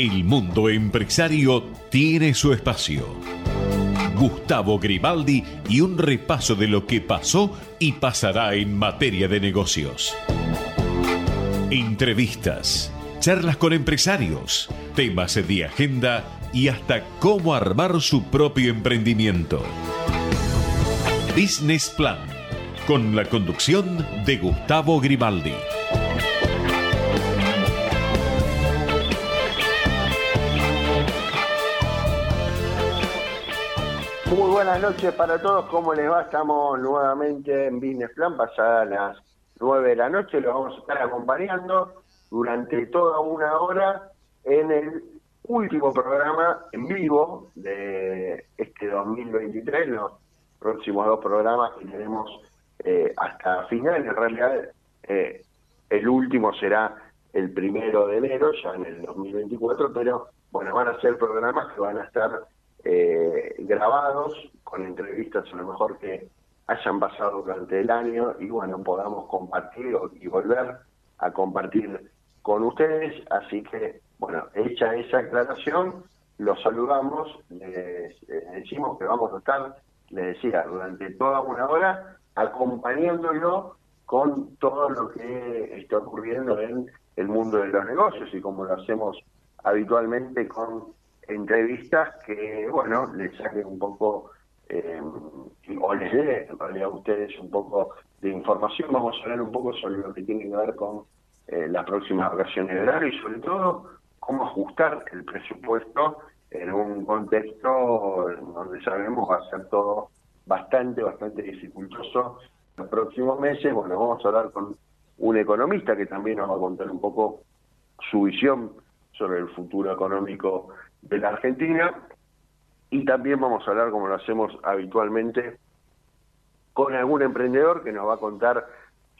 El mundo empresario tiene su espacio. Gustavo Grimaldi y un repaso de lo que pasó y pasará en materia de negocios. Entrevistas, charlas con empresarios, temas de agenda y hasta cómo armar su propio emprendimiento. Business Plan, con la conducción de Gustavo Grimaldi. Muy buenas noches para todos, ¿cómo les va? Estamos nuevamente en Business Plan, pasadas las 9 de la noche, los vamos a estar acompañando durante toda una hora en el último programa en vivo de este 2023, los próximos dos programas que tenemos eh, hasta final, en realidad eh, el último será el primero de enero, ya en el 2024, pero bueno, van a ser programas que van a estar eh, grabados con entrevistas a lo mejor que hayan pasado durante el año y bueno, podamos compartir y volver a compartir con ustedes. Así que, bueno, hecha esa aclaración, los saludamos, les, decimos que vamos a estar, les decía, durante toda una hora acompañándolo con todo lo que está ocurriendo en el mundo de los negocios y como lo hacemos habitualmente con entrevistas que, bueno, les saquen un poco, eh, o les dé en realidad a ustedes un poco de información. Vamos a hablar un poco sobre lo que tiene que ver con eh, las próximas vacaciones de verano y sobre todo cómo ajustar el presupuesto en un contexto donde sabemos va a ser todo bastante, bastante dificultoso los próximos meses. Bueno, vamos a hablar con un economista que también nos va a contar un poco su visión sobre el futuro económico de la Argentina y también vamos a hablar, como lo hacemos habitualmente, con algún emprendedor que nos va a contar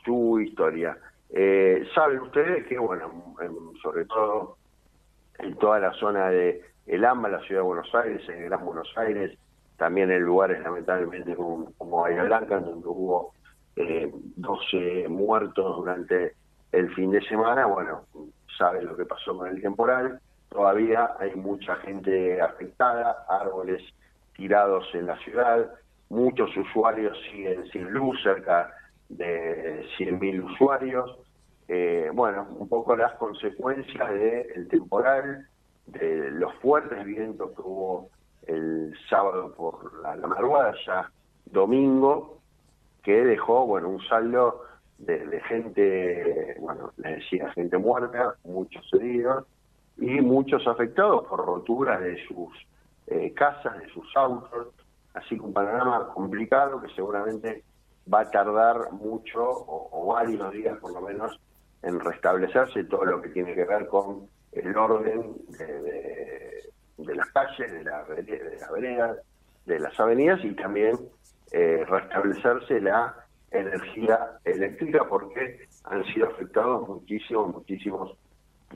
su historia. Eh, saben ustedes que, bueno, sobre todo en toda la zona de El AMBA, la ciudad de Buenos Aires, en Gran Buenos Aires, también en lugares lamentablemente como, como Bahía Blanca, donde hubo eh, 12 muertos durante el fin de semana, bueno, saben lo que pasó con el temporal, todavía hay mucha gente afectada, árboles tirados en la ciudad, muchos usuarios siguen sin luz, cerca de 100.000 usuarios. Eh, bueno, un poco las consecuencias del temporal, de los fuertes vientos que hubo el sábado por la, madrugada, ya domingo, que dejó, bueno, un saldo de, de gente, bueno, les decía, gente muerta, muchos heridos, y muchos afectados por roturas de sus eh, casas, de sus autos, así que un panorama complicado que seguramente va a tardar mucho o, varios días por lo menos en restablecerse todo lo que tiene que ver con el orden de, las calles, de, la, de las veredas, de las avenidas y también eh, restablecerse la energía eléctrica porque han sido afectados muchísimos, muchísimos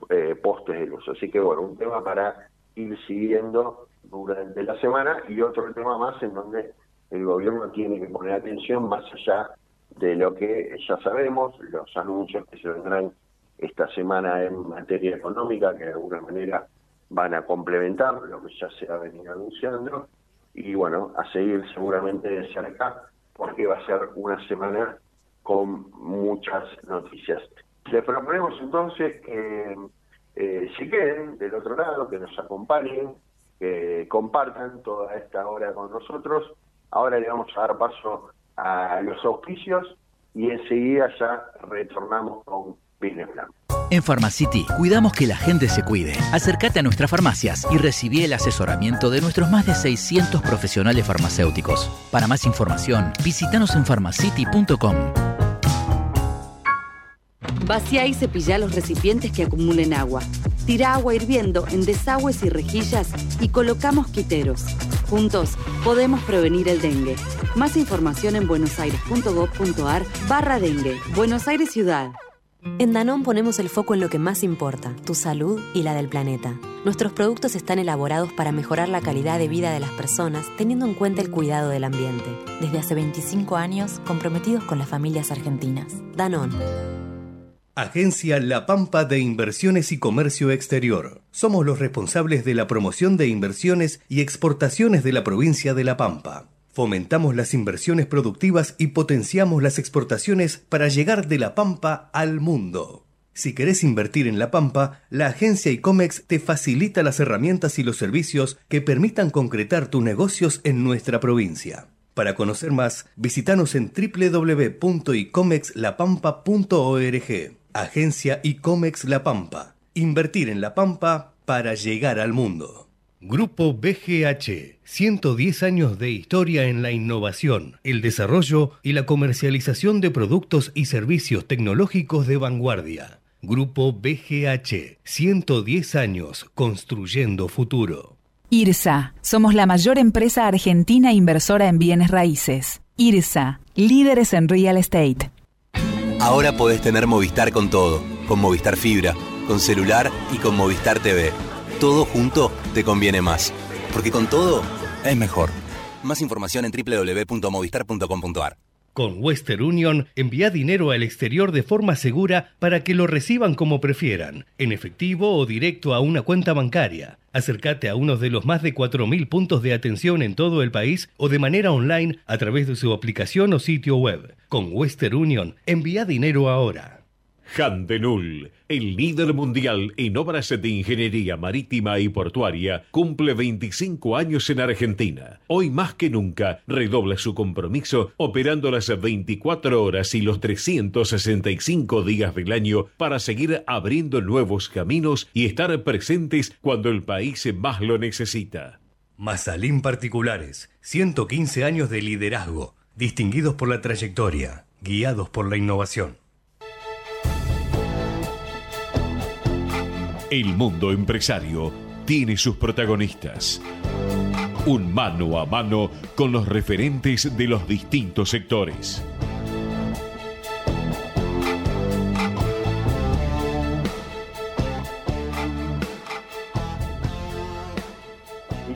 eh, postes de luz. Así que bueno, un tema para ir siguiendo durante la semana y otro tema más en donde el gobierno tiene que poner atención más allá de lo que ya sabemos, los anuncios que se vendrán esta semana en materia económica, que de alguna manera van a complementar lo que ya se ha venido anunciando, y bueno, a seguir seguramente de cerca, porque va a ser una semana con muchas noticias. Les proponemos entonces que eh, se queden del otro lado, que nos acompañen, que compartan toda esta hora con nosotros. Ahora le vamos a dar paso a los auspicios y enseguida ya retornamos con Business Plan. En Pharmacity cuidamos que la gente se cuide. Acércate a nuestras farmacias y recibí el asesoramiento de nuestros más de 600 profesionales farmacéuticos. Para más información, visítanos en pharmacity.com. Vacía y cepilla los recipientes que acumulen agua. Tira agua hirviendo en desagües y rejillas y coloca mosquiteros. Juntos podemos prevenir el dengue. Más información en buenosaires.gov.ar barra dengue. Buenos Aires Ciudad. En Danón ponemos el foco en lo que más importa, tu salud y la del planeta. Nuestros productos están elaborados para mejorar la calidad de vida de las personas teniendo en cuenta el cuidado del ambiente. Desde hace 25 años comprometidos con las familias argentinas. Danón Agencia La Pampa de Inversiones y Comercio Exterior. Somos los responsables de la promoción de inversiones y exportaciones de la provincia de La Pampa. Fomentamos las inversiones productivas y potenciamos las exportaciones para llegar de La Pampa al mundo. Si querés invertir en La Pampa, la agencia ICOMEX te facilita las herramientas y los servicios que permitan concretar tus negocios en nuestra provincia. Para conocer más, visitanos en www.icomexlapampa.org. Agencia ICOMEX La Pampa. Invertir en La Pampa para llegar al mundo. Grupo BGH. 110 años de historia en la innovación, el desarrollo y la comercialización de productos y servicios tecnológicos de vanguardia. Grupo BGH. 110 años construyendo futuro. IRSA. Somos la mayor empresa argentina inversora en bienes raíces. IRSA. Líderes en real estate. Ahora podés tener Movistar con todo, con Movistar Fibra, con celular y con Movistar TV. Todo junto te conviene más, porque con todo es mejor. Más información en www.movistar.com.ar. Con Western Union, envía dinero al exterior de forma segura para que lo reciban como prefieran, en efectivo o directo a una cuenta bancaria. Acércate a uno de los más de 4.000 puntos de atención en todo el país o de manera online a través de su aplicación o sitio web. Con Western Union, envía dinero ahora. Handenul, el líder mundial en obras de ingeniería marítima y portuaria, cumple 25 años en Argentina. Hoy más que nunca redobla su compromiso operando las 24 horas y los 365 días del año para seguir abriendo nuevos caminos y estar presentes cuando el país más lo necesita. Mazalín Particulares, 115 años de liderazgo, distinguidos por la trayectoria, guiados por la innovación. El mundo empresario tiene sus protagonistas. Un mano a mano con los referentes de los distintos sectores.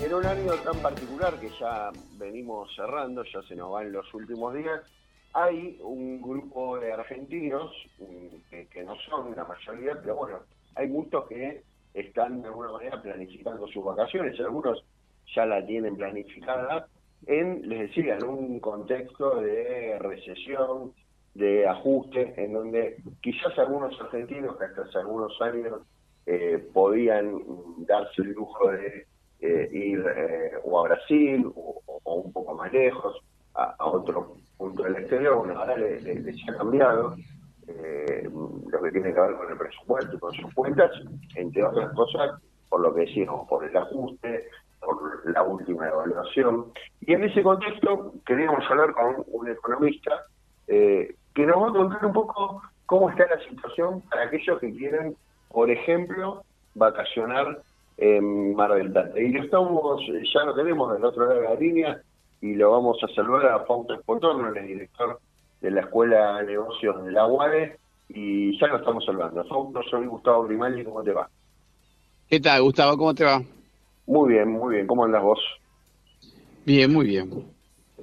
Y en un año tan particular que ya venimos cerrando, ya se nos van los últimos días, hay un grupo de argentinos mm, que, que no son la mayoría, pero bueno, hay muchos que están de alguna manera planificando sus vacaciones, algunos ya la tienen planificada en, les decía, en un contexto de recesión, de ajuste, en donde quizás algunos argentinos que hasta hace algunos años eh, podían darse el lujo de eh, ir eh, o a Brasil o, un poco más lejos, a, otro punto del exterior, bueno, ahora les ha cambiado eh, lo que tiene que ver con el presupuesto y con sus cuentas, entre otras cosas, por lo que decimos, por el ajuste, por la última evaluación. Y en ese contexto queríamos hablar con un economista eh, que nos va a contar un poco cómo está la situación para aquellos que quieren, por ejemplo, vacacionar en Mar del Plata. Y lo estamos, ya lo tenemos del otro lado de la línea y lo vamos a saludar a Fausto Espotorno, el director de la Escuela de Negocios de la UADE y ya lo estamos hablando. soy Gustavo Grimaldi, ¿cómo te va? ¿Qué tal, Gustavo? ¿Cómo te va? Muy bien, muy bien. ¿Cómo andas vos? Bien, muy bien.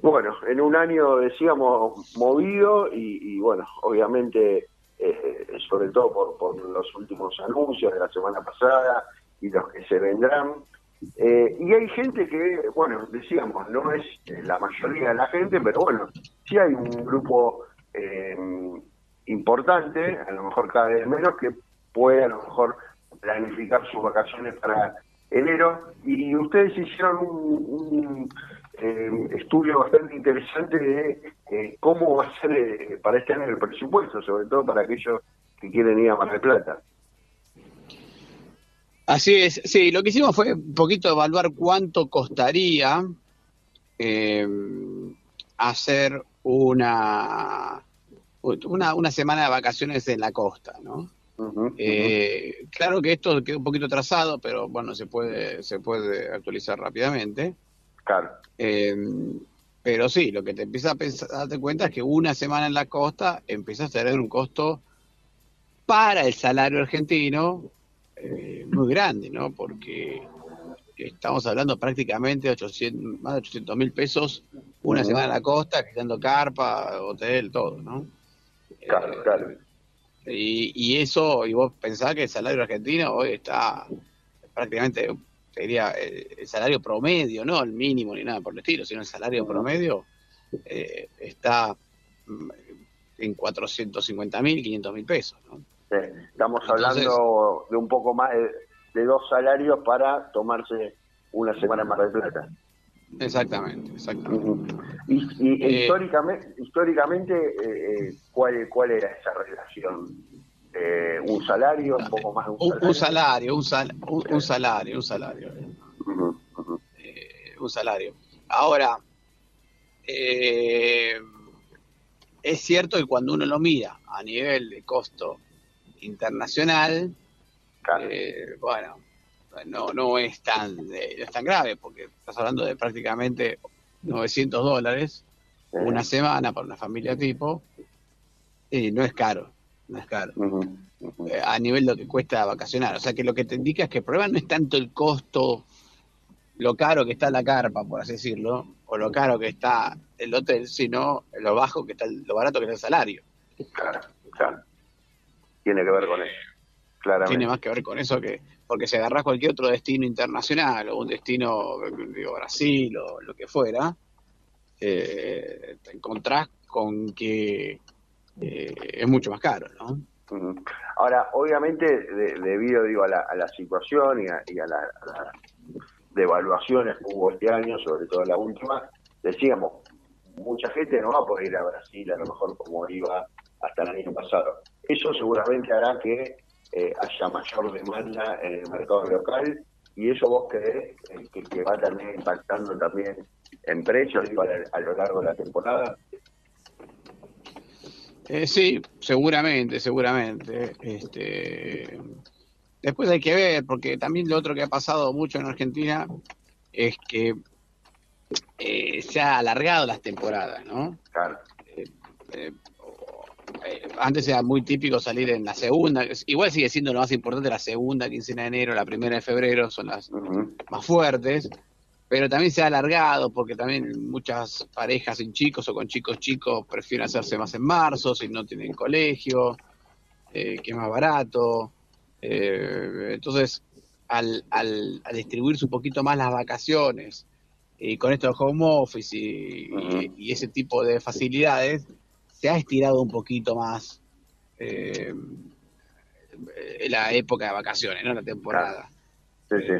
Bueno, en un año, decíamos, movido y, bueno, obviamente, eh, sobre todo por, por los últimos anuncios de la semana pasada y los que se vendrán, eh, y hay gente que, bueno, decíamos, no es la mayoría de la gente, pero bueno, sí hay un grupo eh, importante, a lo mejor cada vez menos, que puede a lo mejor planificar sus vacaciones para enero. Y ustedes hicieron un, eh, estudio bastante interesante de cómo va a ser para este año el presupuesto, sobre todo para aquellos que quieren ir a Mar del Plata. Así es, sí, lo que hicimos fue un poquito evaluar cuánto costaría eh, hacer una, una, una semana de vacaciones en la costa, ¿no? Eh, claro que esto quedó un poquito trazado, pero bueno, se puede, se puede actualizar rápidamente. Claro. Eh, pero sí, lo que te empieza a, pensar, a darte cuenta es que una semana en la costa empieza a tener un costo para el salario argentino eh, muy grande, ¿no? Porque estamos hablando prácticamente de 800, más de 800 mil pesos una semana en la costa, quitando carpa, hotel, todo, ¿no? Claro, eh, claro. Y, eso, y vos pensás que el salario argentino hoy está prácticamente, sería el, salario promedio, no el mínimo ni nada por el estilo, sino el salario promedio eh, está mm, en 450 mil, 500 mil pesos. ¿no? Estamos hablando de un poco más de, dos salarios para tomarse una semana más de plata. Exactamente, exactamente. Y, eh, históricamente, históricamente eh, ¿cuál, ¿cuál era esa relación? ¿Un salario? ¿Un poco más de un salario? Un, salario, un, salario, un salario. un salario. Ahora, eh, es cierto que cuando uno lo mira a nivel de costo internacional, eh, bueno, no, no, es tan, es tan grave, porque estás hablando de prácticamente 900 dólares una semana para una familia tipo, y no es caro, no es caro. Eh, a nivel de lo que cuesta vacacionar. O sea que lo que te indica es que el problema no es tanto el costo lo caro que está la carpa, por así decirlo, o lo caro que está el hotel, sino lo bajo que está, lo barato que está el salario. Claro, claro. Tiene que ver con eso, claramente. Tiene más que ver con eso que, porque si agarras cualquier otro destino internacional, o un destino, digo, Brasil, o lo que fuera, eh, te encontrás con que eh, es mucho más caro, ¿no? Ahora, obviamente, debido digo, a, la, situación y a, la de evaluaciones que hubo este año, sobre todo la última, decíamos, mucha gente no va a poder ir a Brasil a lo mejor como iba hasta el año pasado. Eso seguramente hará que eh, haya mayor demanda en el mercado local y eso vos crees eh, que, va a terminar impactando también en precios a, lo largo de la temporada. Eh, sí, seguramente, seguramente. Este, Después hay que ver, porque también lo otro que ha pasado mucho en Argentina es que eh, se ha alargado las temporadas, ¿no? Claro. Eh, eh, antes era muy típico salir en la segunda, igual sigue siendo lo más importante la segunda quincena de enero, la primera de febrero son las más fuertes, pero también se ha alargado porque también muchas parejas sin chicos o con chicos chicos prefieren hacerse más en marzo si no tienen colegio, que es más barato. Eh, entonces, al, al, distribuirse un poquito más las vacaciones y con esto de home office y, ese tipo de facilidades, se ha estirado un poquito más eh, la época de vacaciones, ¿no? La temporada.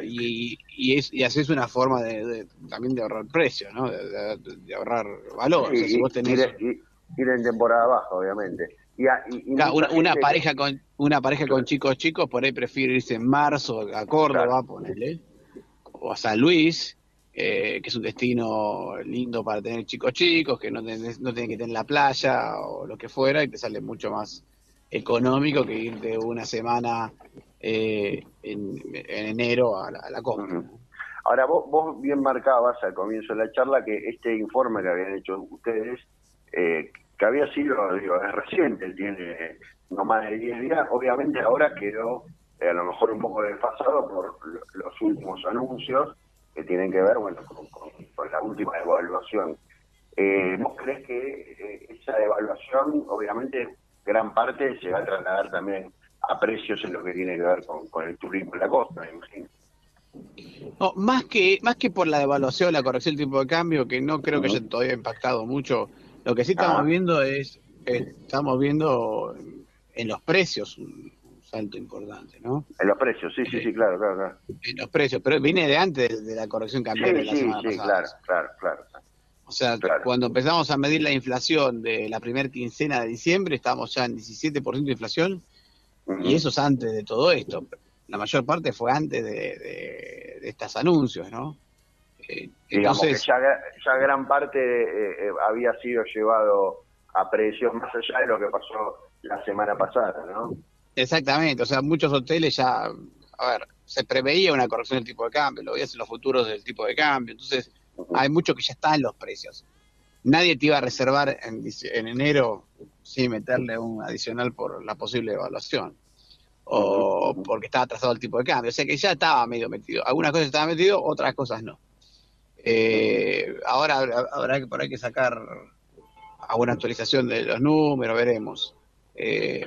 Y, y, es, y así es una forma de, también de ahorrar precio, ¿no? De, ahorrar valor. si vos tenés... ir, en temporada baja, obviamente una, pareja con una pareja con chicos chicos por ahí prefiere irse en marzo a Córdoba, ponerle, o a San Luis, eh, que es un destino lindo para tener chicos chicos, que no, no tienen que tener la playa o lo que fuera, y te sale mucho más económico que irte una semana eh, en, enero a la, a Ahora, vos, vos bien marcabas al comienzo de la charla que este informe que habían hecho ustedes, eh, que había sido, digo, es reciente, tiene no más de 10 días, obviamente ahora quedó eh, a lo mejor un poco desfasado por los últimos anuncios que tienen que ver, bueno, con, la última evaluación. Eh, ¿Vos crees que eh, esa evaluación, obviamente, gran parte se va a trasladar también a precios en lo que tiene que ver con, el turismo en la costa, me imagino? No, más que más que por la devaluación, la corrección del tipo de cambio, que no creo que haya todavía impactado mucho lo que sí estamos ah. viendo es, estamos viendo en los precios salto importante, ¿no? En los precios, sí, sí, sí, claro, claro, claro. En los precios, pero viene de antes de, la corrección cambiaria sí, la sí, sí, claro, claro, claro. O sea, cuando empezamos a medir la inflación de la primera quincena de diciembre, estábamos ya en 17% de inflación, y eso es antes de todo esto. La mayor parte fue antes de, de, de estos anuncios, ¿no? Eh, Digamos que ya, gran parte eh, eh, había sido llevado a precios más allá de lo que pasó la semana pasada, ¿no? Exactamente, o sea, muchos hoteles ya, a ver, se preveía una corrección del tipo de cambio, lo veías en los futuros del tipo de cambio, entonces hay mucho que ya está en los precios. Nadie te iba a reservar en, en enero sin meterle un adicional por la posible evaluación o porque estaba atrasado el tipo de cambio, o sea que ya estaba medio metido. Algunas cosas estaban metido, otras cosas no. Eh, ahora habrá que por ahí que sacar alguna actualización de los números, veremos. Eh,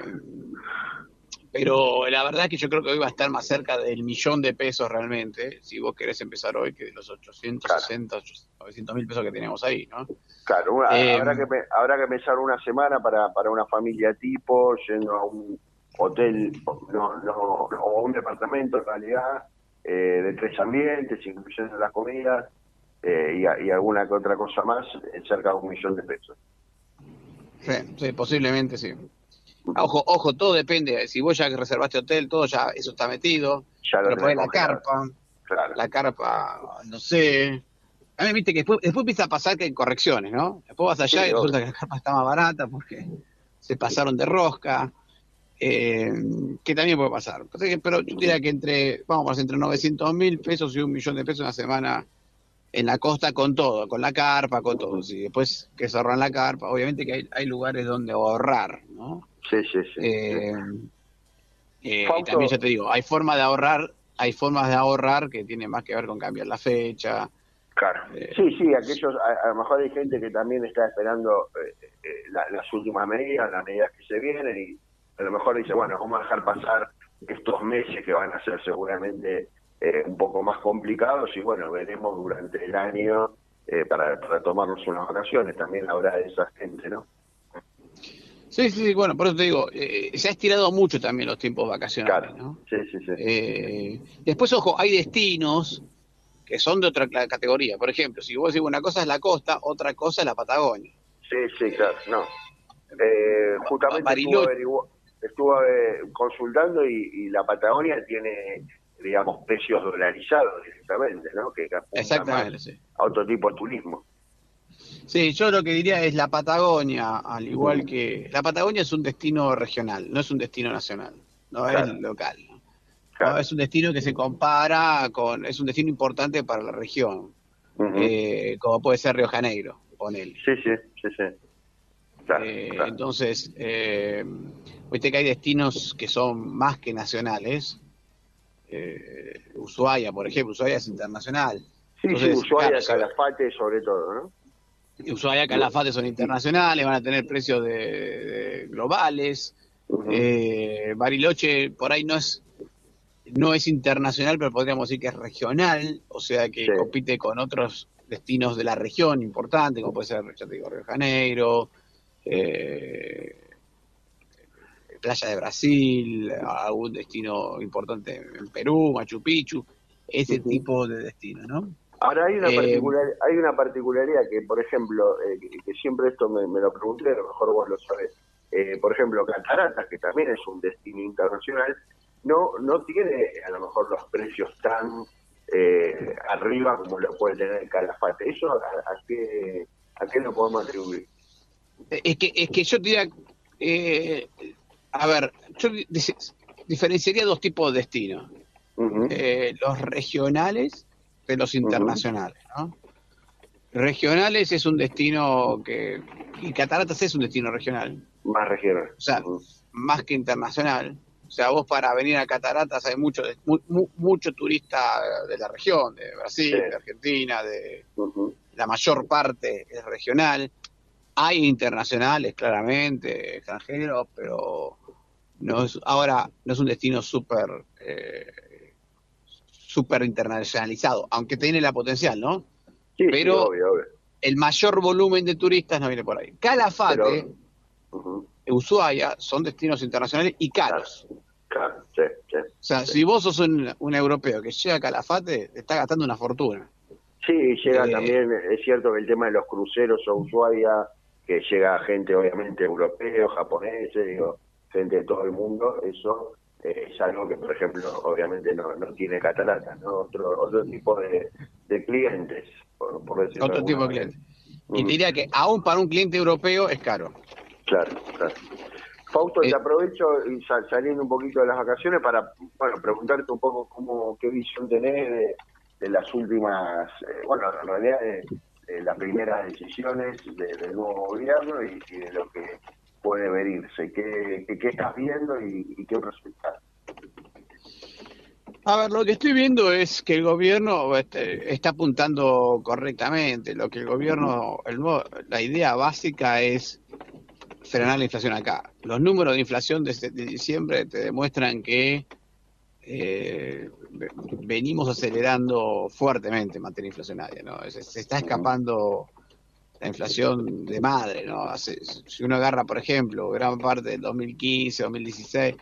pero la verdad es que yo creo que hoy va a estar más cerca del millón de pesos realmente, si vos querés empezar hoy, que de los 860, 900 mil pesos que tenemos ahí, ¿no? Claro, Eh, habrá, que, habrá que pensar una semana para, para una familia tipo, yendo a un hotel no, no, o un departamento en realidad, eh, de tres ambientes, incluyendo las comidas eh, y, a- y alguna que otra cosa más, eh, cerca de un millón de pesos. Sí, sí, posiblemente sí. Ah, Ojo, ojo, todo depende. Si vos ya reservaste hotel, todo ya, eso está metido. Ya lo Pero la carpa, Claro. la carpa, no sé. A mí, viste que después, después empieza a pasar que hay correcciones, ¿no? Después vas allá Sí, y resulta obvio. que la carpa está más barata porque se pasaron de rosca. eh, que también puede pasar. Pero yo diría que entre, vamos, entre 900 mil pesos y un millón de pesos una semana en la costa con todo, con la carpa, con todo. Si después que se ahorran la carpa, obviamente que hay, hay lugares donde ahorrar, ¿no? Sí, sí, sí. Eh, eh, y también ya te digo, hay formas de ahorrar, hay formas de ahorrar que tienen más que ver con cambiar la fecha. Claro. Eh, Sí, sí, aquellos, a, a lo mejor hay gente que también está esperando la- las últimas medidas, las medidas que se vienen y a lo mejor dice, bueno, vamos a dejar pasar estos meses que van a ser seguramente un poco más complicados y bueno, veremos durante el año para, para tomarnos unas vacaciones, también habrá de esa gente, ¿no? Sí, sí, sí, bueno, por eso te digo, eh, se ha estirado mucho también los tiempos vacacionales, ¿no? Sí, sí, sí. Eh, después, ojo, hay destinos que son de otra categoría. Por ejemplo, si vos decís una cosa es la costa, otra cosa es la Patagonia. Sí, sí, claro, no. Eh, justamente Bariloche. estuve, eh, consultando y, y la Patagonia tiene, digamos, precios dolarizados directamente, ¿no? Que Exactamente, sí. a otro tipo de turismo. Sí, yo lo que diría es la Patagonia, al igual que... La Patagonia es un destino regional, no es un destino nacional, no Claro. es local. Claro. No, es un destino que se compara con... Es un destino importante para la región, eh, como puede ser Río Janeiro, ponele. Sí, sí, sí, sí. Claro, Eh, claro. Entonces, eh, viste que hay destinos que son más que nacionales. Eh, Ushuaia, por ejemplo, Ushuaia es internacional. Sí, entonces, sí, Ushuaia, Calafate sobre todo, ¿no? Ushuaia, Calafate son internacionales, van a tener precios de, de globales. Eh, Bariloche por ahí no es no es internacional, pero podríamos decir que es regional, o sea que Sí. compite con otros destinos de la región importantes, como puede ser, ya te digo, Río de Janeiro, eh, Playa de Brasil, algún destino importante en Perú, Machu Picchu, ese tipo de destino, ¿no? Ahora hay una, Eh, particular, hay una particularidad que, por ejemplo, eh, que, que siempre esto me, me lo pregunté, a lo mejor vos lo sabés. Eh, por ejemplo, Cataratas, que también es un destino internacional, no no tiene a lo mejor los precios tan eh, arriba como lo puede tener Calafate. ¿Eso a, a qué, a qué lo podemos atribuir? Es que, es que yo diría, eh, a ver, yo diferenciaría dos tipos de destinos. Eh, los regionales de los internacionales, ¿no? Regionales es un destino que, y Cataratas es un destino regional, Más regional. o sea, más que internacional. O sea, vos para venir a Cataratas hay mucho, mu- mu- mucho turista de la región, de Brasil, Sí. de Argentina, de, la mayor parte es regional. Hay internacionales, claramente, extranjeros, pero no es, ahora no es un destino súper eh, súper internacionalizado, aunque tiene la potencial, ¿no? Sí, sí, Pero- obvio, obvio. El mayor volumen de turistas no viene por ahí. Calafate, Pero-. Ushuaia, son destinos internacionales y caros. Claro, sí, sí. O sea, si vos sos un, un europeo que llega a Calafate, te está gastando una fortuna. Sí, llega Eh, también, es cierto que el tema de los cruceros a Ushuaia, que llega gente obviamente europeo, japoneses, digo, gente de todo el mundo, eso eh, es algo que, por ejemplo, obviamente no, no tiene cataratas, ¿no? Otro, otro tipo de, de clientes, por, por decirlo Otro tipo de alguna cliente. manera. Y Mm, te diría que aún para un cliente europeo es caro. Claro, claro. Fausto, Eh, te aprovecho y sa- saliendo un poquito de las vacaciones para, bueno, preguntarte un poco cómo, qué visión tenés de, de las últimas, eh, bueno, en realidad de, de las primeras decisiones de- del nuevo gobierno y, y de lo que puede venirse. ¿Qué, qué, qué estás viendo y, y qué resultados? A ver, lo que estoy viendo es que el gobierno este, está apuntando correctamente. Lo que el gobierno, el la idea básica es frenar la inflación acá. Los números de inflación de, diciembre te demuestran que eh, venimos acelerando fuertemente en materia inflacionaria, ¿no? Se, está escapando la inflación de madre, ¿no? si uno agarra, por ejemplo, gran parte del 2015, 2016,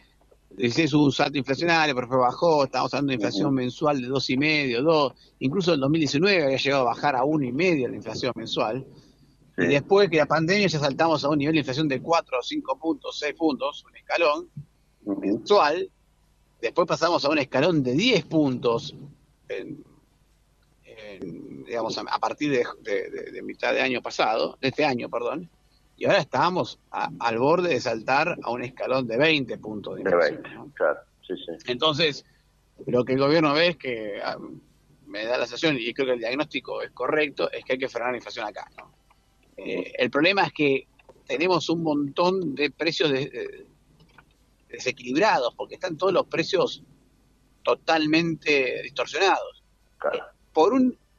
16 hubo un salto inflacionario, pero después bajó, estamos hablando de inflación mensual de dos y medio, dos, incluso el 2019 había llegado a bajar a uno y medio la inflación mensual. Y después que la pandemia ya saltamos a un nivel de inflación de 4 o 5 puntos, 6 puntos, un escalón mensual. Después pasamos a un escalón de 10 puntos, digamos, a, partir de, mitad de año pasado, de este año, perdón. Y ahora estamos al borde de saltar a un escalón de 20 puntos de inflación. claro, sí, sí. Entonces, lo que el gobierno ve es que ah, me da la sensación, y creo que el diagnóstico es correcto, es que hay que frenar la inflación acá, ¿no? Eh, el problema es que tenemos un montón de precios desequilibrados, porque están todos los precios totalmente distorsionados. Por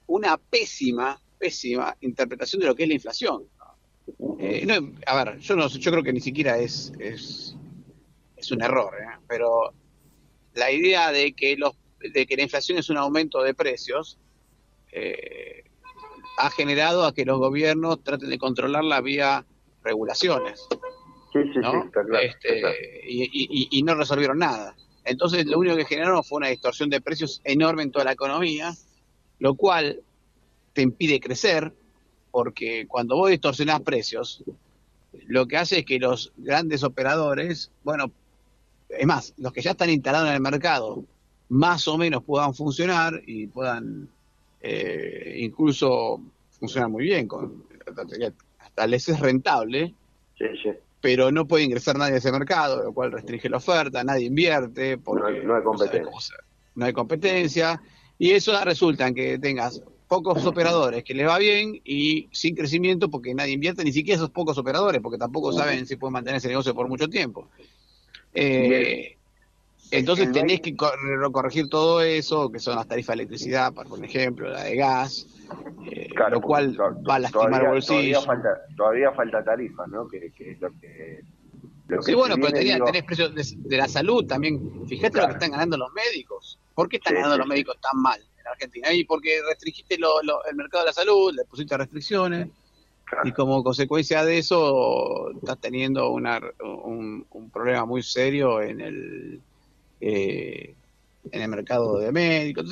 una pésima, pésima interpretación de lo que es la inflación. Eh, a ver, yo, no, yo creo que ni siquiera es, es, un error, ¿eh? pero la idea de que, los, de que la inflación es un aumento de precios eh, ha generado a que los gobiernos traten de controlarla vía regulaciones. Sí, sí, este, Y, no resolvieron nada. Entonces, lo único que generaron fue una distorsión de precios enorme en toda la economía, lo cual te impide crecer, porque cuando vos distorsionás precios, lo que hace es que los grandes operadores, bueno, es más, los que ya están instalados en el mercado, más o menos puedan funcionar y puedan eh, incluso funciona muy bien, con, hasta les es rentable, pero no puede ingresar nadie a ese mercado, lo cual restringe la oferta, nadie invierte, porque no, hay competencia. No, hay competencia, y eso resulta en que tengas pocos operadores que les va bien y sin crecimiento porque nadie invierte, ni siquiera esos pocos operadores, porque tampoco saben si pueden mantener ese negocio por mucho tiempo. Eh, entonces tenés que corregir todo eso, que son las tarifas de electricidad, por ejemplo, la de gas, eh, lo cual va a lastimar bolsillos. Todavía falta, tarifa, ¿no? Que, es lo que... sí, bueno, pero tenés, precios de, la salud también. Fíjate lo que están ganando los médicos. ¿Por qué están ganando los médicos tan mal en Argentina? Y porque restringiste el mercado de la salud, le pusiste restricciones. Y como consecuencia de eso, estás teniendo una, un, un problema muy serio en el eh, en el mercado de médicos,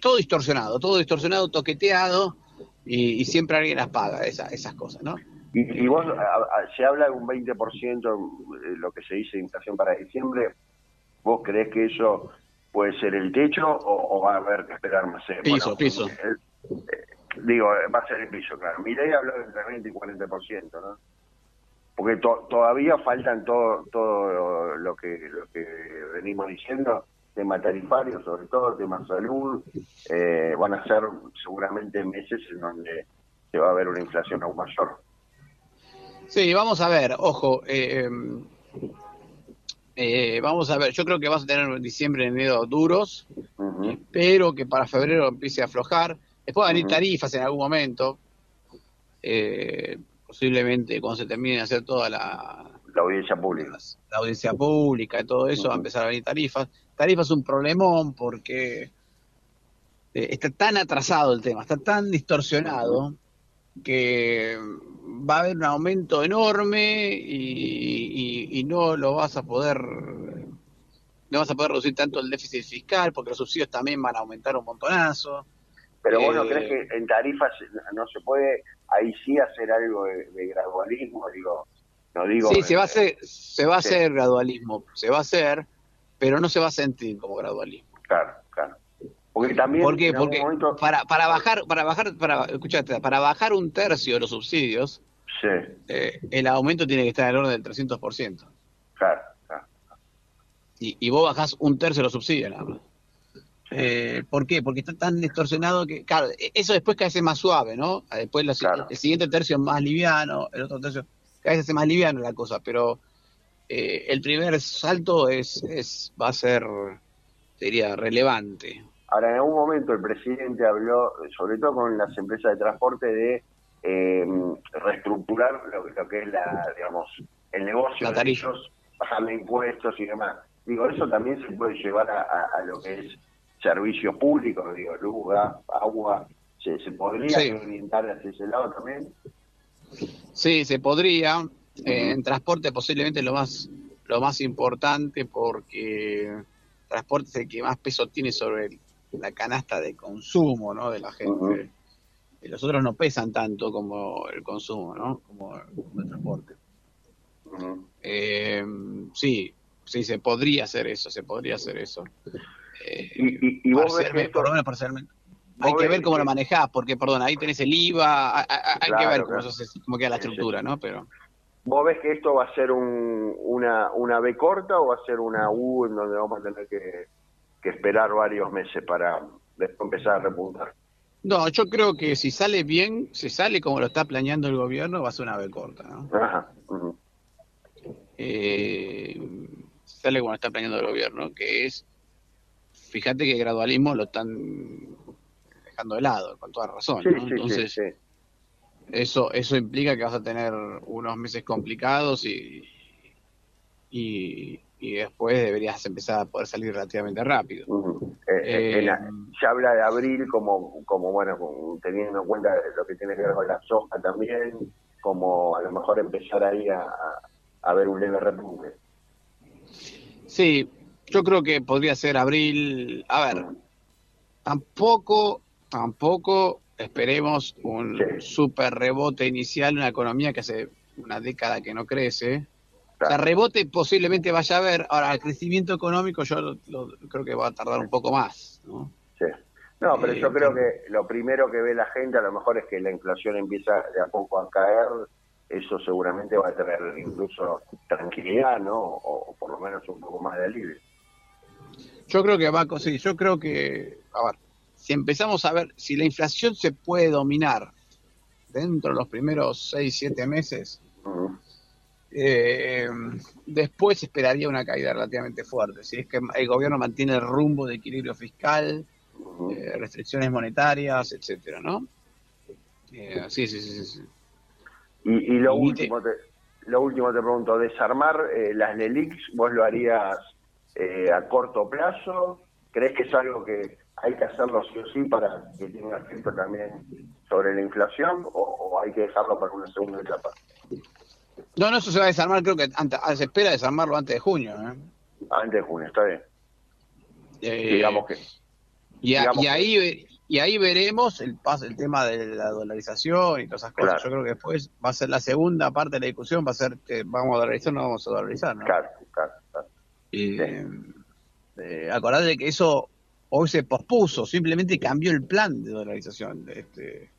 todo distorsionado, todo distorsionado, toqueteado y, siempre alguien las paga, esas cosas, ¿no? Y, vos, se habla de un 20% lo que se dice de inflación para diciembre, ¿vos crees que eso puede ser el techo o, va a haber que esperar más? Eh, piso, piso. Eh, digo, va a ser el piso, claro. Mirei habló de entre 20 y 40%, ¿no? porque todavía faltan todo todo lo que lo que venimos diciendo tema tarifario sobre todo tema salud eh, van a ser seguramente meses en donde se va a ver una inflación aún mayor sí vamos a ver ojo eh, eh, vamos a ver yo creo que vas a tener en diciembre enero duros espero que para febrero empiece a aflojar. Después van a venir tarifas en algún momento. Eh, posiblemente cuando se termine de hacer toda la, audiencia pública. La, audiencia pública y todo eso, va a empezar a venir tarifas. Tarifas es un problemón porque eh, está tan atrasado el tema, está tan distorsionado que va a haber un aumento enorme y, no lo vas a poder no vas a poder reducir tanto el déficit fiscal porque los subsidios también van a aumentar un montonazo. Pero bueno, eh, ¿crees que en tarifas no se puede ahí sí hacer algo de, gradualismo, digo, no digo... Sí, se va a hacer, se va a hacer gradualismo, se va a hacer, pero no se va a sentir como gradualismo. Claro. Porque también ¿Por qué? Porque para, para bajar, para bajar, para, escuchate, para bajar un tercio de los subsidios, sí. Eh, el aumento tiene que estar en el orden del 300%. Claro, claro. Y, y vos bajás un tercio de los subsidios nada más. Eh, ¿Por qué? Porque está tan distorsionado que, claro, e-, eso después cada vez más suave, ¿no? Ah, después el siguiente tercio es más liviano, el otro tercio cada vez hace más liviano la cosa, pero eh, el primer salto es, es va a ser, sería relevante. Ahora, en algún momento el presidente habló, sobre todo con las empresas de transporte, de em, reestructurar lo, que es la, digamos, el negocio de ellos, bajarle impuestos y demás. Digo, eso también se puede llevar a, lo que es servicios públicos, digo, luz, agua, ¿se, se podría orientar hacia ese lado también? Sí, se podría. Eh, en transporte posiblemente lo más lo más importante porque transporte es el que más peso tiene sobre la canasta de consumo ¿no? de la gente. Y los otros no pesan tanto como el consumo, ¿no? Como, el transporte. Eh, sí, sí, se podría hacer eso, se podría hacer eso. Eh, y, vos ves por lo menos parcialmente. Hay que ver cómo lo manejás, porque, perdón, ahí tenés el IVA, hay, que ver cómo, cómo, queda la estructura, ¿no? Pero... ¿Vos ves que esto va a ser un, una, una B corta o va a ser una U en donde vamos a tener que, esperar varios meses para empezar a repuntar? No, yo creo que si sale bien, si sale como lo está planeando el gobierno, va a ser una B corta, ¿no? Ajá. eh, sale como lo está planeando el gobierno, que es, fíjate que el gradualismo lo están dejando de lado, con toda razón, ¿no? Entonces, eso, eso implica que vas a tener unos meses complicados y, y, después deberías empezar a poder salir relativamente rápido. Eh, eh, eh, se habla de abril como, como bueno, teniendo en cuenta lo que tiene que ver con la soja también, como a lo mejor empezar ahí a, a ver un leve repunte. Sí, yo creo que podría ser abril. A ver, tampoco, tampoco esperemos un super rebote inicial, una economía que hace una década que no crece. La rebote posiblemente vaya a haber. Ahora, el crecimiento económico yo creo que va a tardar un poco más, ¿no? Sí. No, pero yo eh, creo que lo primero que ve la gente a lo mejor es que la inflación empieza de a poco a caer. Eso seguramente va a tener incluso tranquilidad, ¿no? O, por lo menos un poco más de alivio. Yo creo que va a conseguir. Yo creo que. A ver, si empezamos a ver, si la inflación se puede dominar dentro de los primeros 6, 7 meses, eh, después esperaría una caída relativamente fuerte. Si es que el gobierno mantiene el rumbo de equilibrio fiscal, eh, restricciones monetarias, etcétera, ¿no? Eh, sí, sí, sí, sí. Y, lo, último te, lo último te pregunto, desarmar las LELIX, ¿vos lo harías a corto plazo? ¿Crees que es algo que hay que hacerlo sí o sí para que tenga efecto también sobre la inflación o, hay que dejarlo para una segunda etapa? No, no, eso se va a desarmar, creo que antes, se espera desarmarlo antes de junio. ¿eh? Antes de junio, está bien. Eh, digamos que. Y, ahí y ahí veremos el el tema de la dolarización y todas esas cosas. Yo creo que después va a ser la segunda parte de la discusión, va a ser que vamos a dolarizar o no vamos a dolarizar. ¿no? Claro, claro, claro. Y, eh, acordate de que eso hoy se pospuso, simplemente cambió el plan de dolarización. Este,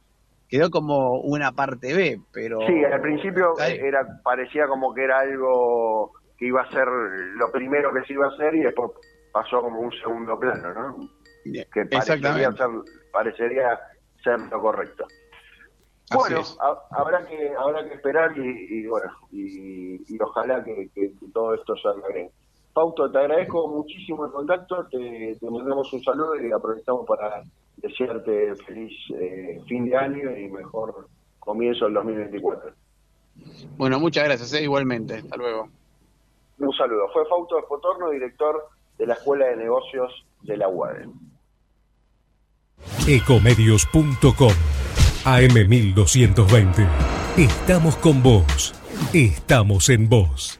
quedó como una parte B, pero... Sí, al principio era parecía como que era algo que iba a ser lo primero que se iba a hacer y después pasó como un segundo plano, ¿no? Que parecería ser, parecería ser lo correcto. bueno, habrá que habrá que esperar y, bueno y, ojalá que, que, todo esto salga bien. Pauto, te agradezco muchísimo el contacto, te, mandamos un saludo y aprovechamos para desearte feliz eh, fin de año y mejor comienzo del 2024. Bueno, muchas gracias, eh, igualmente. Hasta luego. Un saludo. Fue Fausto Espotorno, director de la Escuela de Negocios de la UADE. Ecomedios.com AM1220. Estamos con vos. Estamos en vos.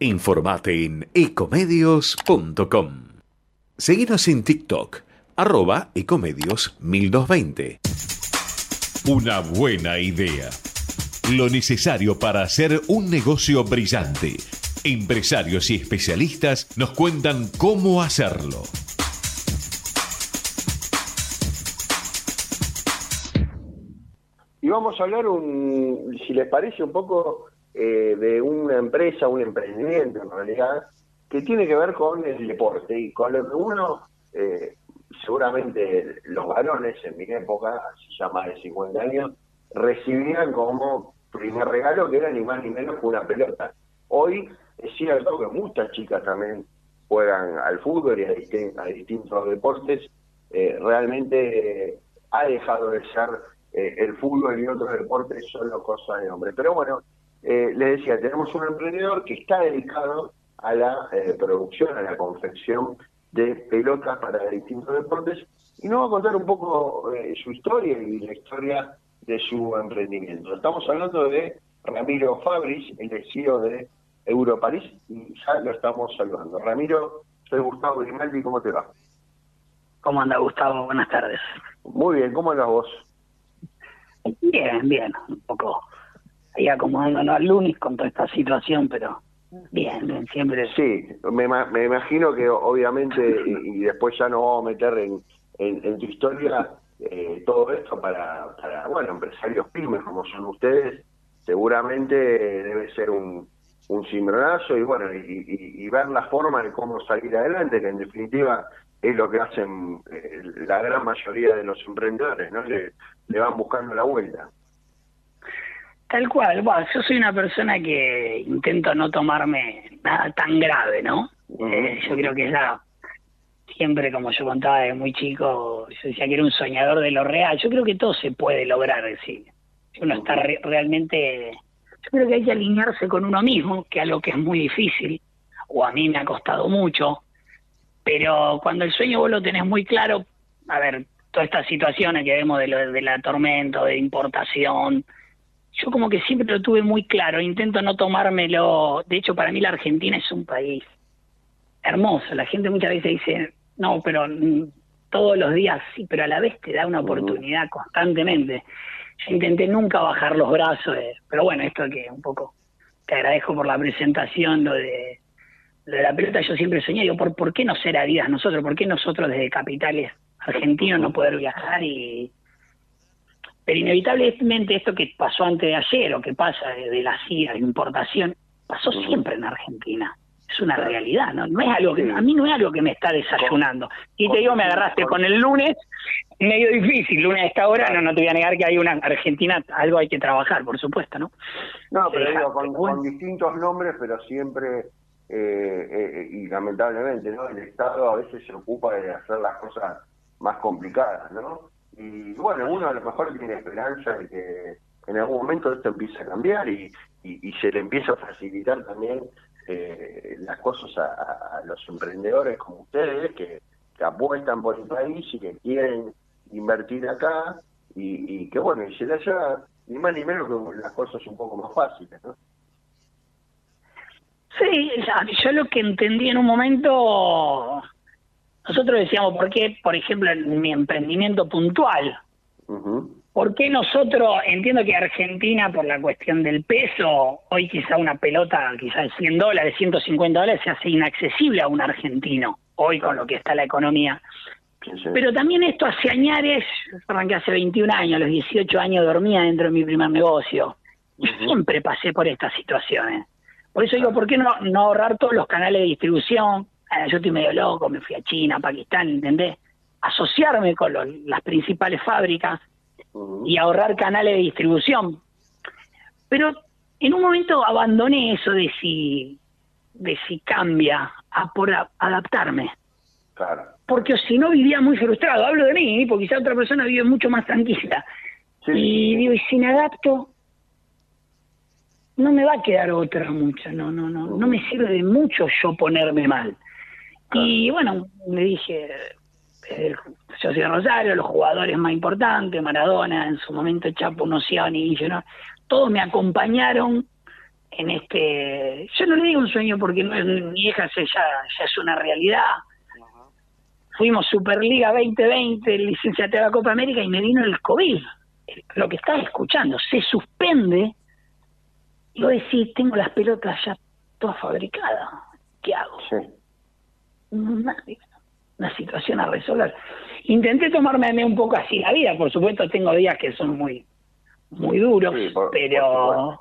Informate en ecomedios.com. Seguinos en TikTok, arroba ecomedios 1220. Una buena idea. Lo necesario para hacer un negocio brillante. Empresarios y especialistas nos cuentan cómo hacerlo. vamos a hablar, un, si les parece, un poco eh, de una empresa, un emprendimiento en realidad, que tiene que ver con el deporte y con lo que uno, eh, seguramente los varones en mi época, ya más de 50 años, recibían como primer regalo que era ni más ni menos que una pelota. Hoy es cierto que muchas chicas también juegan al fútbol y a, distintos deportes. Eh, realmente ha dejado de ser eh, el fútbol y otros deportes solo cosas de hombre. Pero bueno, eh, les decía, tenemos un emprendedor que está dedicado a la eh, producción, a la confección de pelotas para distintos deportes y nos va a contar un poco su historia y la historia de su emprendimiento. Estamos hablando de Ramiro Fabris, el CEO de Europarís, y ya lo estamos saludando. Ramiro, soy Gustavo Grimaldi, ¿cómo te va? ¿Cómo anda Gustavo? Buenas tardes. Muy bien, ¿cómo andas vos? Bien, bien, un poco ahí acomodándonos al lunes con toda esta situación, pero bien, siempre. Sí, me, me imagino que obviamente, y, después ya nos vamos a meter en, en, tu historia, eh, todo esto para, para, bueno, empresarios pymes como son ustedes, seguramente debe ser un, un cimbronazo y bueno, y, ver la forma de cómo salir adelante, que en definitiva es lo que hacen eh, la gran mayoría de los emprendedores, ¿no? Le, van buscando la vuelta. Tal cual, bueno, yo soy una persona que intento no tomarme nada tan grave, ¿no? Eh, yo creo que ya siempre, como yo contaba de muy chico, yo decía que era un soñador de lo real. Yo creo que todo se puede lograr, decir. Si uno está realmente... Yo creo que hay que alinearse con uno mismo, que es algo que es muy difícil, o a mí me ha costado mucho, pero cuando el sueño vos lo tenés muy claro, a ver, todas estas situaciones que vemos de lo, de la tormenta, de importación, yo como que siempre lo tuve muy claro, intento no tomármelo, de hecho para mí la Argentina es un país hermoso, la gente muchas veces dice, no, pero mm, todos los días sí, pero a la vez te da una oportunidad constantemente. Yo intenté nunca bajar los brazos, eh, pero bueno, esto que un poco te agradezco por la presentación, lo de de la pelota yo siempre soñé, digo, ¿por, ¿por qué no ser Adidas nosotros? ¿Por qué nosotros desde capitales argentinos no poder viajar? y Pero inevitablemente esto que pasó antes de ayer o que pasa de, la CIA, de importación, pasó siempre en Argentina. Es una realidad, ¿no? No es algo que, a mí no es algo que me está desayunando. Y te digo, me agarraste con el lunes, medio difícil, lunes a esta hora, no, no te voy a negar que hay una Argentina, algo hay que trabajar, por supuesto, ¿no? No, pero digo, con distintos nombres, pero siempre eh, eh, y lamentablemente no el Estado a veces se ocupa de hacer las cosas más complicadas no y bueno uno a lo mejor tiene esperanza de que en algún momento esto empiece a cambiar y, y, se le empieza a facilitar también eh, las cosas a, los emprendedores como ustedes que, apuestan por el país y que quieren invertir acá y, y que bueno y se le haya ni más ni menos que las cosas un poco más fáciles ¿no? Sí, yo lo que entendí en un momento, nosotros decíamos, ¿por qué, por ejemplo, en mi emprendimiento puntual? ¿Por qué nosotros, entiendo que Argentina, por la cuestión del peso, hoy quizá una pelota, quizá de 100 dólares, 150 dólares, se hace inaccesible a un argentino, hoy con lo que está la economía. Pero también esto hace añares, arranqué hace 21 años, a los 18 años dormía dentro de mi primer negocio. Y siempre pasé por estas situaciones. Por eso digo, ¿por qué no, no ahorrar todos los canales de distribución? Yo estoy medio loco, me fui a China, a Pakistán, ¿entendés? Asociarme con las principales fábricas y ahorrar canales de distribución. Pero en un momento abandoné eso de si, de si cambia a por adaptarme. Claro. Porque si no vivía muy frustrado. Hablo de mí, porque quizá otra persona vive mucho más tranquila. Y digo, y si me adapto, no me va a quedar otra mucha, no, no, no, no me sirve de mucho yo ponerme mal. Y bueno, me dije, eh, yo soy Rosario, los jugadores más importantes, Maradona, en su momento Chapo, Nociani, y ¿no? todos me acompañaron en este, yo no le digo un sueño porque no es mi hija, ya, ya es una realidad. Fuimos Superliga 2020, licenciatura de la Copa América y me vino el COVID. Lo que estás escuchando, se suspende y vos decís, tengo las pelotas ya todas fabricadas, ¿qué hago? Sí. Una, una situación a resolver. Intenté tomarme un poco así la vida, por supuesto tengo días que son muy muy duros, pero...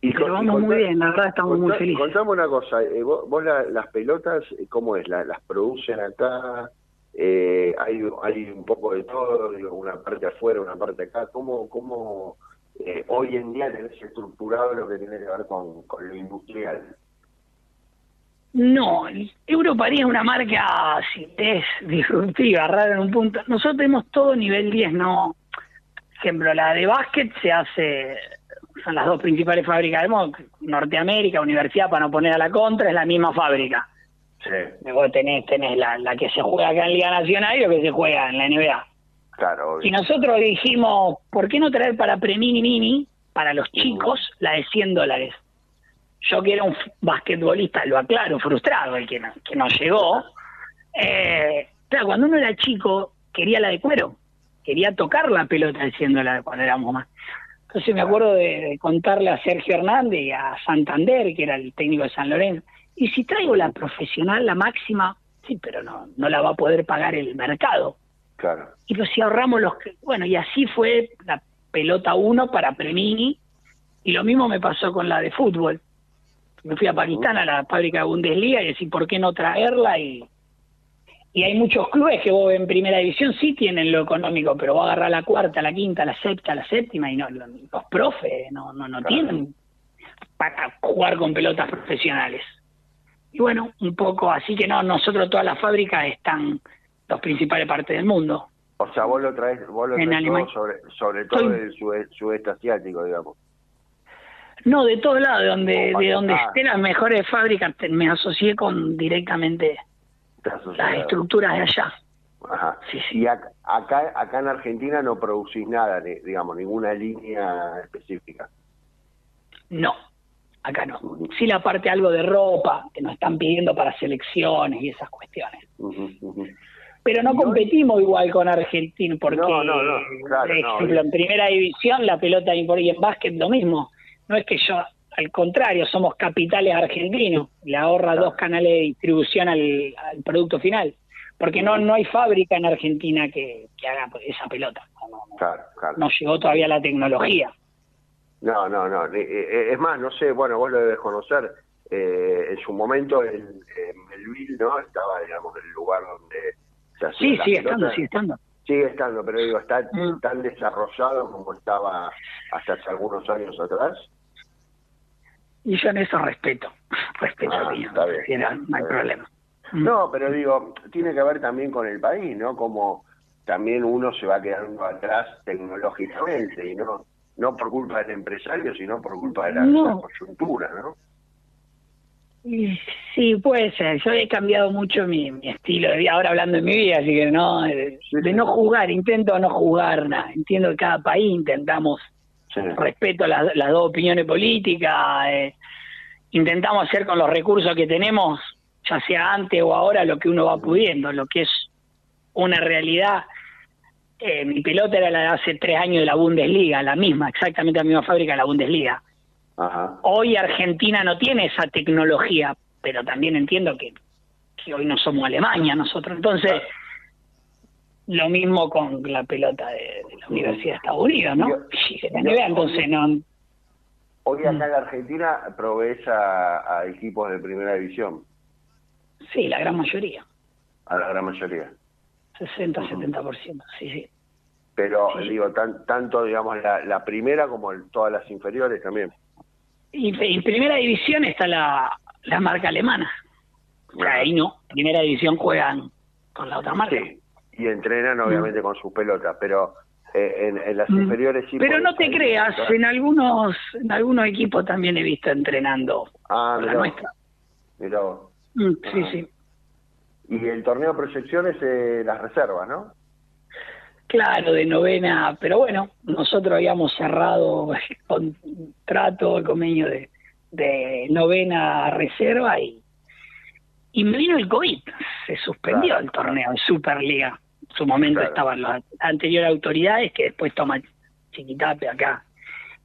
y pero vamos muy bien, la verdad estamos muy felices. Contame una cosa, eh, vos, vos las pelotas, eh, ¿cómo es? ¿La, ¿Las producen acá? Eh, hay, hay un poco de todo, digo, una parte afuera, una parte acá. ¿Cómo, cómo eh, hoy en día tenés estructurado lo que tiene que ver con, con lo industrial? No, Europaría es una marca si es disruptiva, rara en un punto. Nosotros tenemos todo nivel 10, no. Por ejemplo, la de básquet se hace, son las dos principales fábricas del mundo, Norteamérica, Universidad, para no poner a la contra, es la misma fábrica. Sí. Luego tenés, tenés la, la que se juega acá en Liga Nacional y lo que se juega en la NBA. Claro. Y nosotros dijimos, ¿por qué no traer para Premini Mini, para los chicos, la de 100 dólares? Yo que era un basquetbolista, lo aclaro, frustrado, el que no, que no llegó, eh, claro, cuando uno era chico quería la de cuero, quería tocar la pelota diciéndola cuando éramos más. Entonces me acuerdo de, contarle a Sergio Hernández y a Santander, que era el técnico de San Lorenzo, y si traigo la profesional, la máxima, sí, pero no, no la va a poder pagar el mercado. Claro. Y pues si ahorramos los que, bueno, y así fue la pelota 1 para Premini, y lo mismo me pasó con la de fútbol me fui a Pakistán a la fábrica de Bundesliga y decir, ¿por qué no traerla? Y, y hay muchos clubes que vos en primera división sí tienen lo económico, pero a agarrar la cuarta, la quinta, la sexta, la séptima y no los, profes no no no tienen para jugar con pelotas profesionales. Y bueno, un poco así que no, nosotros todas las fábricas están los principales partes del mundo. O sea, vos lo traes, vos lo traes sobre, sobre todo del sudeste asiático, digamos. No, de todos lados, de donde, de donde estén las mejores fábricas, me asocié con directamente las estructuras de allá. Ajá. Sí, sí. Y acá, acá en Argentina no producís nada, digamos, ninguna línea específica. No, acá no. Sí la parte algo de ropa, que nos están pidiendo para selecciones y esas cuestiones. Pero no competimos igual con Argentina, porque, no, no, no, por ejemplo, en primera división la pelota y en básquet lo mismo no es que yo, al contrario, somos capitales argentinos, le ahorra dos canales de distribución al, producto final, porque no no hay fábrica en Argentina que, haga esa pelota. No, llegó todavía la tecnología. No, no, no. Eh, eh, es más, no sé, bueno, vos lo debes conocer. Eh, en su momento el, Melville, ¿no? Estaba, digamos, en el lugar donde se hacía Sí, sigue estando, sigue estando. Sigue estando, pero digo, está mm. tan desarrollado como estaba hasta hace algunos años atrás. Y yo en eso respeto, respeto ah, no hay problema. Mm. No, pero digo, tiene que ver también con el país, ¿no? Como también uno se va quedando atrás tecnológicamente y no no por culpa del empresario, sino por culpa de la, coyuntura, ¿no? Sí, puede ser. Yo he cambiado mucho mi, estilo de vida, ahora hablando de mi vida, así que no, de, no jugar, intento no jugar nada. Entiendo que cada país intentamos respeto las, las dos opiniones políticas, eh, intentamos hacer con los recursos que tenemos, ya sea antes o ahora, lo que uno va pudiendo, lo que es una realidad. Eh, mi pelota era la de hace tres años de la Bundesliga, la misma, exactamente la misma fábrica de la Bundesliga. Hoy Argentina no tiene esa tecnología, pero también entiendo que, que hoy no somos Alemania nosotros. Entonces, lo mismo con la pelota de, la Universidad de Estados Unidos, ¿no? entonces no... Hoy acá en Argentina provees a, equipos de primera división. Sí, la gran mayoría. A la gran mayoría. 60, 70%, sí, sí. Pero digo, tanto digamos la, primera como todas las inferiores también. Y en primera división está la, la marca alemana. ahí no, primera división juegan con la otra marca y entrenan obviamente con sus pelotas, pero eh, en, las mm. inferiores sí. Pero no te creas, en algunos en algunos equipos también he visto entrenando ah, la nuestra. Mirá mm, sí, ah. sí. Y el torneo de proyecciones, eh, las reservas, ¿no? Claro, de novena, pero bueno, nosotros habíamos cerrado el contrato, el convenio de, de novena reserva y, y me vino el COVID, se suspendió el torneo de Superliga su momento estaban las anteriores autoridades que después toman Chiquitape acá.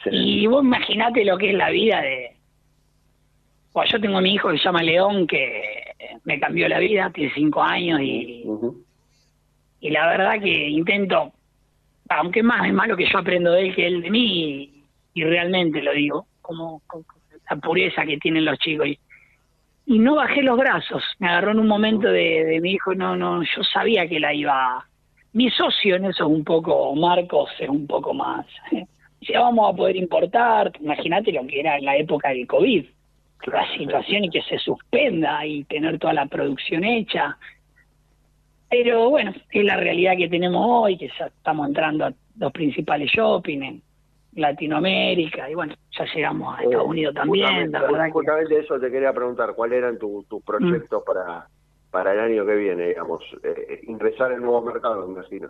Y vos imaginate lo que es la vida de... Bueno, yo tengo a mi hijo que se llama León, que me cambió la vida, tiene cinco años y, y la verdad que intento aunque más es más lo que yo aprendo de él que él de mí, y, realmente lo digo, como, la pureza que tienen los chicos. Y, y no bajé los brazos, me agarró en un momento de, de mi hijo, no, no, yo sabía que la iba... Mi socio en eso es un poco, Marcos es un poco más... ¿eh? ya vamos a poder importar, imagínate lo que era en la época del COVID, la situación y que se suspenda y tener toda la producción hecha. Pero bueno, es la realidad que tenemos hoy, que ya estamos entrando a los principales shopping Latinoamérica y bueno, ya llegamos a Estados Unidos también. Justamente, eso te quería preguntar, ¿cuáles eran tus proyectos para, para el año que viene, digamos? Eh, ingresar en nuevo mercado, me imagino.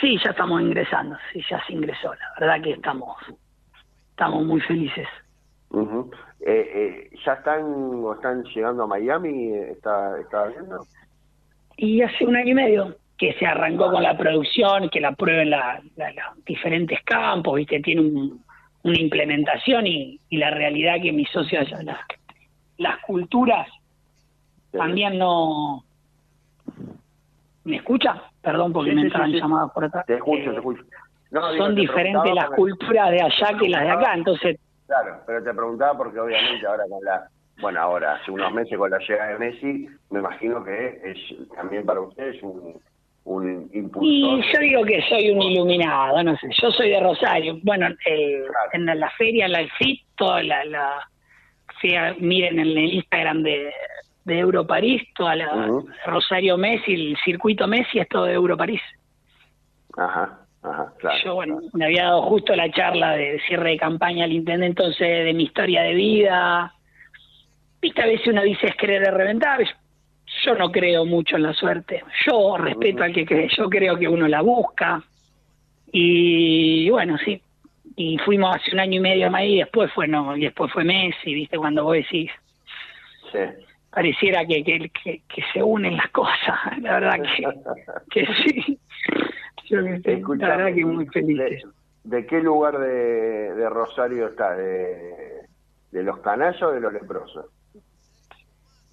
Sí, ya estamos ingresando, sí, ya se ingresó, la verdad que estamos, estamos muy felices. eh, eh, ¿Ya están o están llegando a Miami? ¿Está, está viendo? Y hace un año y medio que se arrancó con la producción, que la prueben la, los diferentes campos, ¿viste? Tiene una implementación y, y, la realidad que mis socios, las, las culturas también no... ¿Me escucha? Perdón porque me entran llamadas por acá. Te escucho, te escucho. son diferentes las culturas de allá que las de acá, entonces... Claro, pero te preguntaba porque obviamente ahora con la... Bueno, ahora, hace unos meses con la llegada de Messi, me imagino que es también para ustedes un, un impulsor. Y yo digo que soy un iluminado, no sé, yo soy de Rosario. Bueno, eh, en la feria, la FIT, toda la, la miren en el Instagram de, de Europarís, toda la Rosario Messi, el circuito Messi es todo de Europarís. Ajá, ajá, claro. Yo, bueno, me había dado justo la charla de cierre de campaña al intendente, entonces de mi historia de vida. Viste, a veces uno dice es querer reventar. Yo no creo mucho en la suerte. Yo respeto al que cree. Yo creo que uno la busca. Y bueno, sí. Y fuimos hace un año y medio a y después fue no, y después fue Messi, viste, cuando vos decís. Sí pareciera que, que, que, se unen las cosas, la verdad que, que sí. Yo la verdad que muy feliz. De, qué lugar de, de Rosario está? ¿De, ¿De los canallos o de los leprosos?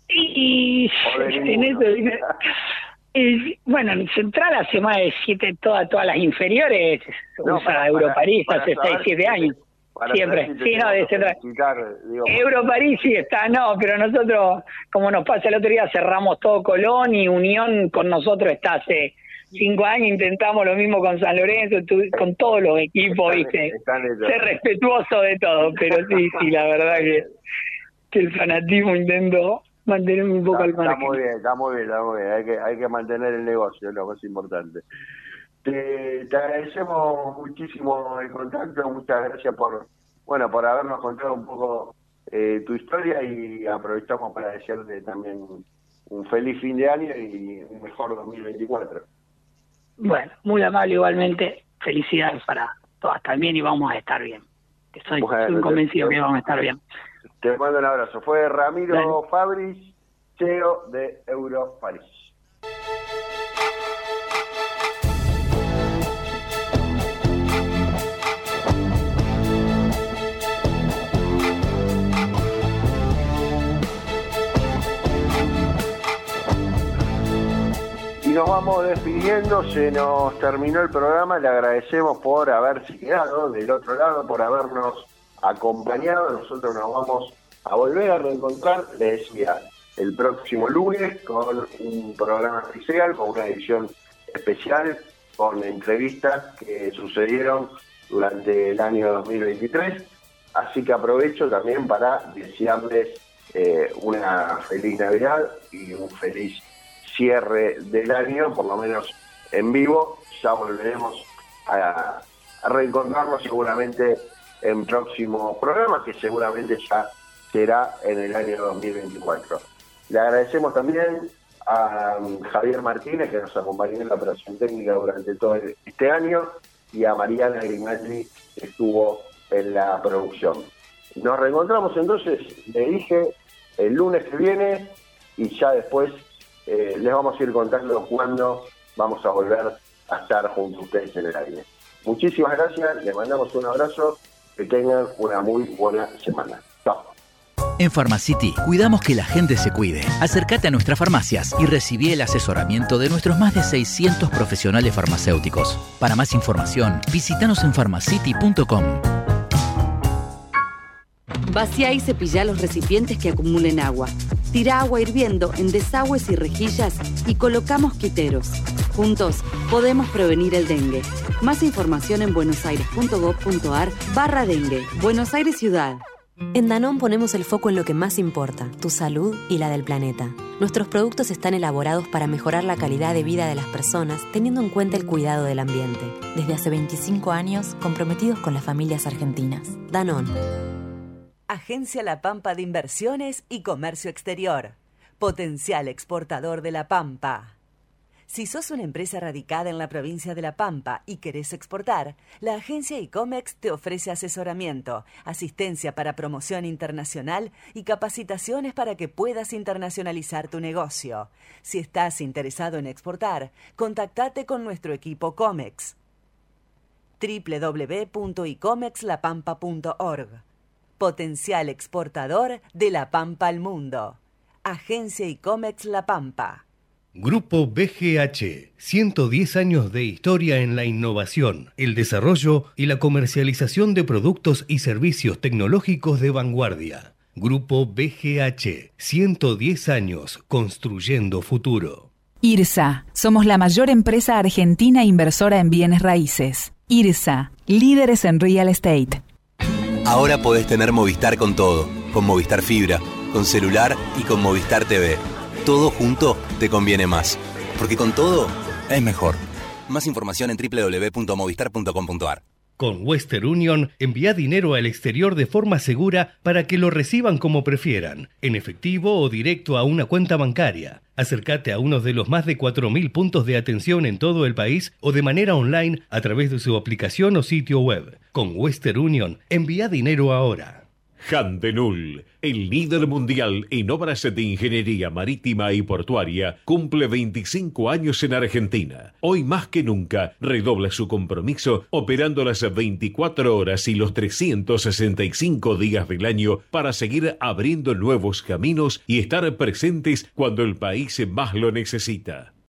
Y, en eso, bueno, en Central hace más de siete, todas, todas las inferiores, no, usa Europarís hace seis, siete años. Siempre, sí, no, de Europarís sí está, no, pero nosotros, como nos pasa el otro día, cerramos todo Colón y Unión con nosotros está hace cinco años, intentamos lo mismo con San Lorenzo, con todos los equipos, ¿viste? Ser respetuoso de todo, pero sí, sí, la verdad que, que el fanatismo intento mantenerme un poco al margen. Está muy bien, está muy bien, está muy bien, hay que, hay que mantener el negocio, es lo más importante. Te, agradecemos muchísimo el contacto, muchas gracias por bueno por habernos contado un poco eh, tu historia y aprovechamos para desearte también un feliz fin de año y un mejor 2024. Bueno, muy amable igualmente, felicidades para todas también y vamos a estar bien. Estoy, convencido que vamos a estar bien. Te mando un abrazo. Fue Ramiro Fabris, CEO de Euro París. nos vamos despidiendo, se nos terminó el programa, le agradecemos por haberse quedado del otro lado, por habernos acompañado, nosotros nos vamos a volver a reencontrar, le decía, el próximo lunes con un programa especial, con una edición especial, con entrevistas que sucedieron durante el año 2023, así que aprovecho también para desearles eh, una feliz Navidad y un feliz cierre del año, por lo menos en vivo. Ya volveremos a, reencontrarnos seguramente en próximos programas, que seguramente ya será en el año 2024. Le agradecemos también a um, Javier Martínez, que nos acompañó en la operación técnica durante todo este año, y a Mariana Grimaldi, que estuvo en la producción. Nos reencontramos entonces, le dije, el lunes que viene y ya después eh, les vamos a ir contando cuándo vamos a volver a estar junto a ustedes en el aire. Muchísimas gracias, les mandamos un abrazo, que tengan una muy buena semana. Chao. En Pharmacity cuidamos que la gente se cuide. Acércate a nuestras farmacias y recibí el asesoramiento de nuestros más de 600 profesionales farmacéuticos. Para más información, visítanos en pharmacity.com. Vacía y cepilla los recipientes que acumulen agua. Tira agua hirviendo en desagües y rejillas y colocamos quiteros. Juntos podemos prevenir el dengue. Más información en buenosaires.gov.ar barra dengue. Buenos Aires Ciudad. En Danón ponemos el foco en lo que más importa, tu salud y la del planeta. Nuestros productos están elaborados para mejorar la calidad de vida de las personas teniendo en cuenta el cuidado del ambiente. Desde hace 25 años, comprometidos con las familias argentinas. Danón. Agencia La Pampa de Inversiones y Comercio Exterior. Potencial exportador de La Pampa. Si sos una empresa radicada en la provincia de La Pampa y querés exportar, la agencia ICOMEX te ofrece asesoramiento, asistencia para promoción internacional y capacitaciones para que puedas internacionalizar tu negocio. Si estás interesado en exportar, contactate con nuestro equipo COMEX www.icomexlapampa.org Potencial exportador de La Pampa al mundo. Agencia ICOMEX La Pampa. Grupo BGH, 110 años de historia en la innovación, el desarrollo y la comercialización de productos y servicios tecnológicos de vanguardia. Grupo BGH, 110 años construyendo futuro. IRSA, somos la mayor empresa argentina inversora en bienes raíces. IRSA, líderes en real estate. Ahora podés tener Movistar con todo, con Movistar Fibra, con celular y con Movistar TV todo junto te conviene más. Porque con todo es mejor. Más información en www.movistar.com.ar. Con Western Union, envía dinero al exterior de forma segura para que lo reciban como prefieran, en efectivo o directo a una cuenta bancaria. Acércate a uno de los más de 4.000 puntos de atención en todo el país o de manera online a través de su aplicación o sitio web. Con Western Union, envía dinero ahora. Handenul, el líder mundial en obras de ingeniería marítima y portuaria, cumple 25 años en Argentina. Hoy más que nunca redobla su compromiso operando las 24 horas y los 365 días del año para seguir abriendo nuevos caminos y estar presentes cuando el país más lo necesita.